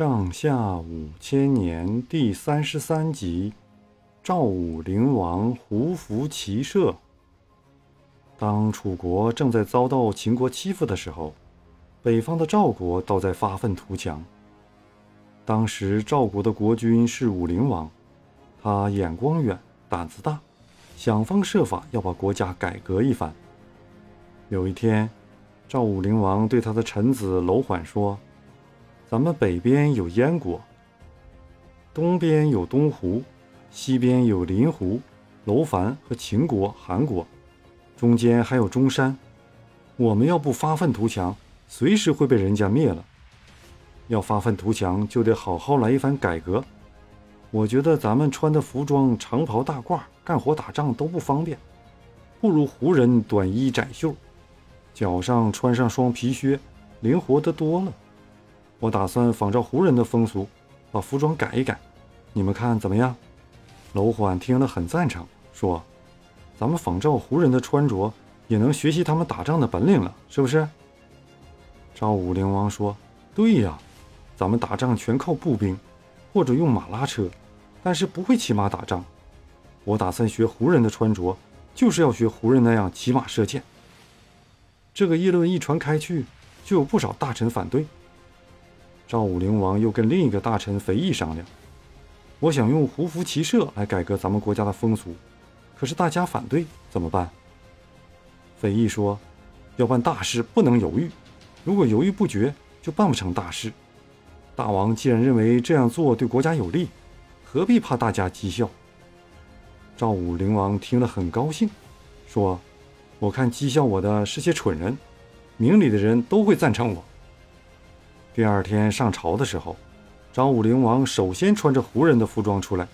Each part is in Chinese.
上下五千年第三十三集：赵武灵王胡服骑射。当楚国正在遭到秦国欺负的时候，北方的赵国倒在发愤图强。当时赵国的国君是武灵王，他眼光远，胆子大，想方设法要把国家改革一番。有一天，赵武灵王对他的臣子楼缓说。咱们北边有燕国，东边有东胡，西边有临胡、楼烦和秦国、韩国，中间还有中山。我们要不发愤图强，随时会被人家灭了。要发愤图强，就得好好来一番改革。我觉得咱们穿的服装长袍大褂，干活打仗都不方便，不如胡人短衣窄袖，脚上穿上双皮靴，灵活得多了。我打算仿照胡人的风俗，把服装改一改，你们看怎么样？楼缓听了很赞成，说：“咱们仿照胡人的穿着，也能学习他们打仗的本领了，是不是？”赵武灵王说：“对呀，咱们打仗全靠步兵，或者用马拉车，但是不会骑马打仗。我打算学胡人的穿着，就是要学胡人那样骑马射箭。”这个议论一传开去，就有不少大臣反对。赵武灵王又跟另一个大臣肥义商量：“我想用胡服骑射来改革咱们国家的风俗，可是大家反对，怎么办？”肥义说：“要办大事不能犹豫，如果犹豫不决，就办不成大事。大王既然认为这样做对国家有利，何必怕大家讥笑？”赵武灵王听了很高兴，说：“我看讥笑我的是些蠢人，明理的人都会赞成我。”第二天上朝的时候，赵武灵王首先穿着胡人的服装出来。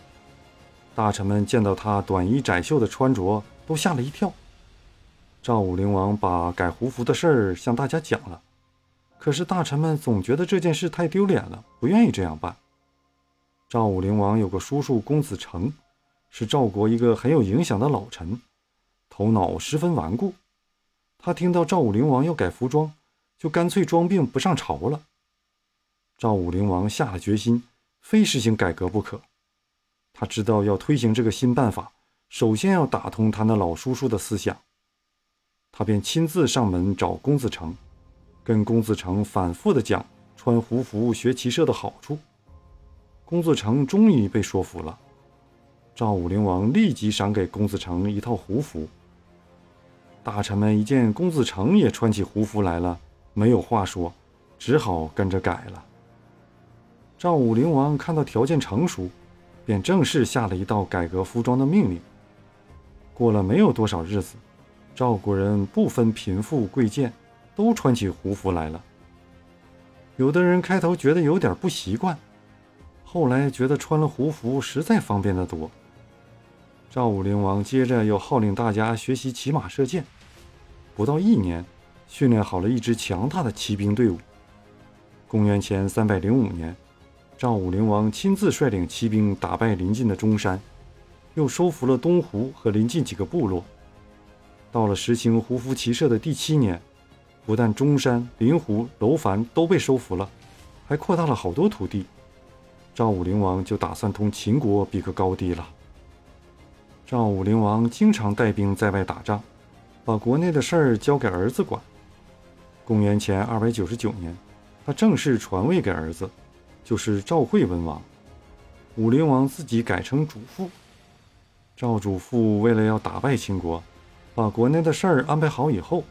大臣们见到他短衣窄袖的穿着，都吓了一跳。赵武灵王把改胡服的事儿向大家讲了，可是大臣们总觉得这件事太丢脸了，不愿意这样办。赵武灵王有个叔叔公子成，是赵国一个很有影响的老臣，头脑十分顽固。他听到赵武灵王要改服装，就干脆装病不上朝了。赵武灵王下了决心，非实行改革不可。他知道要推行这个新办法，首先要打通他那老叔叔的思想。他便亲自上门找公子成，跟公子成反复的讲穿胡服学骑射的好处。公子成终于被说服了。赵武灵王立即赏给公子成一套胡服。大臣们一见公子成也穿起胡服来了，没有话说，只好跟着改了。赵武灵王看到条件成熟，便正式下了一道改革服装的命令。过了没有多少日子，赵国人不分贫富贵贱，都穿起胡服来了。有的人开头觉得有点不习惯，后来觉得穿了胡服实在方便得多。赵武灵王接着又号令大家学习骑马射箭，不到一年，训练好了一支强大的骑兵队伍。公元前三百零五年。赵武灵王亲自率领骑兵打败邻近的中山，又收服了东湖和邻近几个部落。到了实行胡服骑射的第七年，不但中山、临湖、楼烦都被收服了，还扩大了好多土地。赵武灵王就打算同秦国比个高低了。赵武灵王经常带兵在外打仗，把国内的事儿交给儿子管。公元前二百九十九年，他正式传位给儿子。就是赵惠文王，武灵王自己改成主父。赵主父为了要打败秦国，把国内的事儿安排好以后，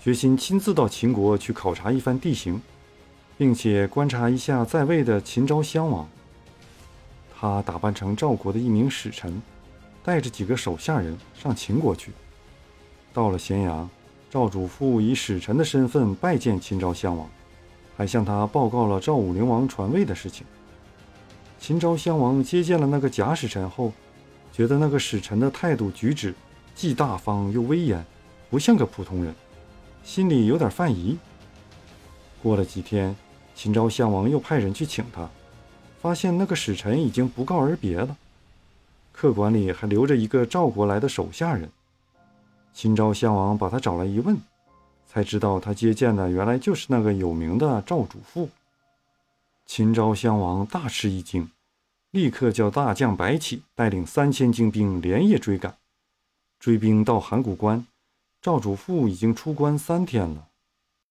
决心亲自到秦国去考察一番地形，并且观察一下在位的秦昭襄王。他打扮成赵国的一名使臣，带着几个手下人上秦国去。到了咸阳，赵主父以使臣的身份拜见秦昭襄王。还向他报告了赵武灵王传位的事情。秦昭襄王接见了那个假使臣后，觉得那个使臣的态度举止既大方又威严，不像个普通人，心里有点犯疑。过了几天，秦昭襄王又派人去请他，发现那个使臣已经不告而别了，客馆里还留着一个赵国来的手下人。秦昭襄王把他找来一问。才知道他接见的原来就是那个有名的赵主父。秦昭襄王大吃一惊，立刻叫大将白起带领三千精兵连夜追赶。追兵到函谷关，赵主父已经出关三天了。